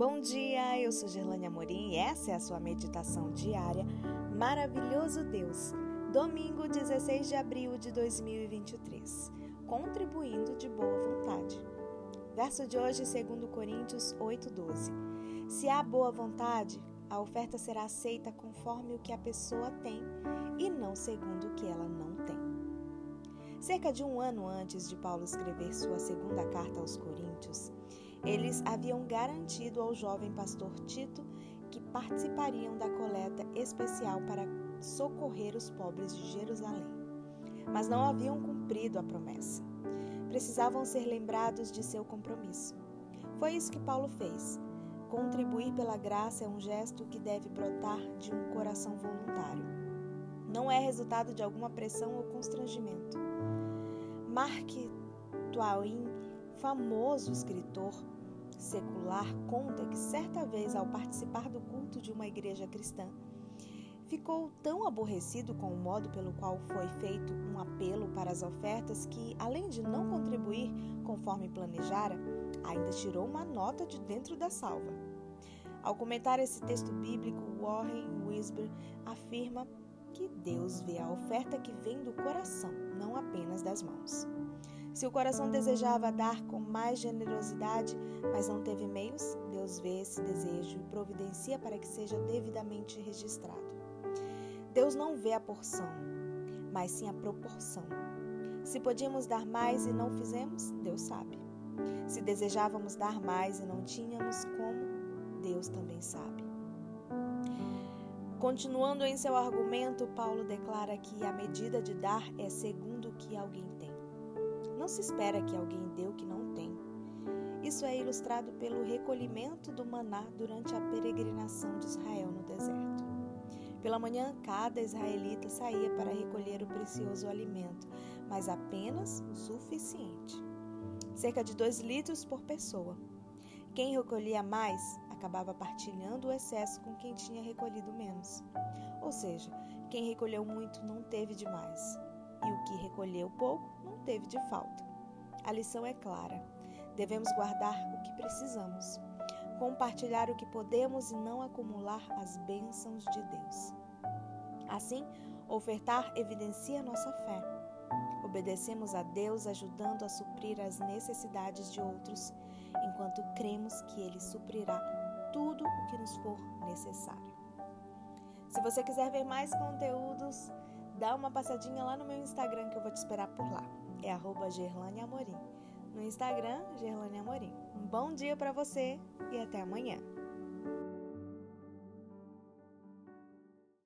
Bom dia, eu sou Gerlane Amorim e essa é a sua meditação diária Maravilhoso Deus, domingo 16 de abril de 2023, contribuindo de boa vontade. Verso de hoje, 2 Coríntios 8,12. Se há boa vontade, a oferta será aceita conforme o que a pessoa tem e não segundo o que ela não tem. Cerca de um ano antes de Paulo escrever sua segunda carta aos Coríntios, eles haviam garantido ao jovem pastor Tito que participariam da coleta especial para socorrer os pobres de Jerusalém. Mas não haviam cumprido a promessa. Precisavam ser lembrados de seu compromisso. Foi isso que Paulo fez. Contribuir pela graça é um gesto que deve brotar de um coração voluntário. Não é resultado de alguma pressão ou constrangimento. Mark Twain famoso escritor secular, conta que certa vez, ao participar do culto de uma igreja cristã, ficou tão aborrecido com o modo pelo qual foi feito um apelo para as ofertas que, além de não contribuir conforme planejara, ainda tirou uma nota de dentro da salva. Ao comentar esse texto bíblico, Warren Wisber afirma que Deus vê a oferta que vem do coração, não apenas das mãos. Se o coração desejava dar com mais generosidade, mas não teve meios, Deus vê esse desejo e providencia para que seja devidamente registrado. Deus não vê a porção, mas sim a proporção. Se podíamos dar mais e não fizemos, Deus sabe. Se desejávamos dar mais e não tínhamos como, Deus também sabe. Continuando em seu argumento, Paulo declara que a medida de dar é segundo o que alguém tem. Não se espera que alguém dê o que não tem. Isso é ilustrado pelo recolhimento do maná durante a peregrinação de Israel no deserto. Pela manhã, cada israelita saía para recolher o precioso alimento, mas apenas o suficiente. Cerca de dois litros por pessoa. Quem recolhia mais acabava partilhando o excesso com quem tinha recolhido menos. Ou seja, quem recolheu muito não teve demais, e o que recolheu pouco não teve de falta. A lição é clara. Devemos guardar o que precisamos, compartilhar o que podemos e não acumular as bênçãos de Deus. Assim, ofertar evidencia nossa fé. Obedecemos a Deus ajudando a suprir as necessidades de outros, enquanto cremos que Ele suprirá tudo o que nos for necessário. Se você quiser ver mais conteúdos, dá uma passadinha lá no meu Instagram que eu vou te esperar por lá. É arroba Gerlane Amorim. No Instagram, Gerlane Amorim. Um bom dia para você e até amanhã.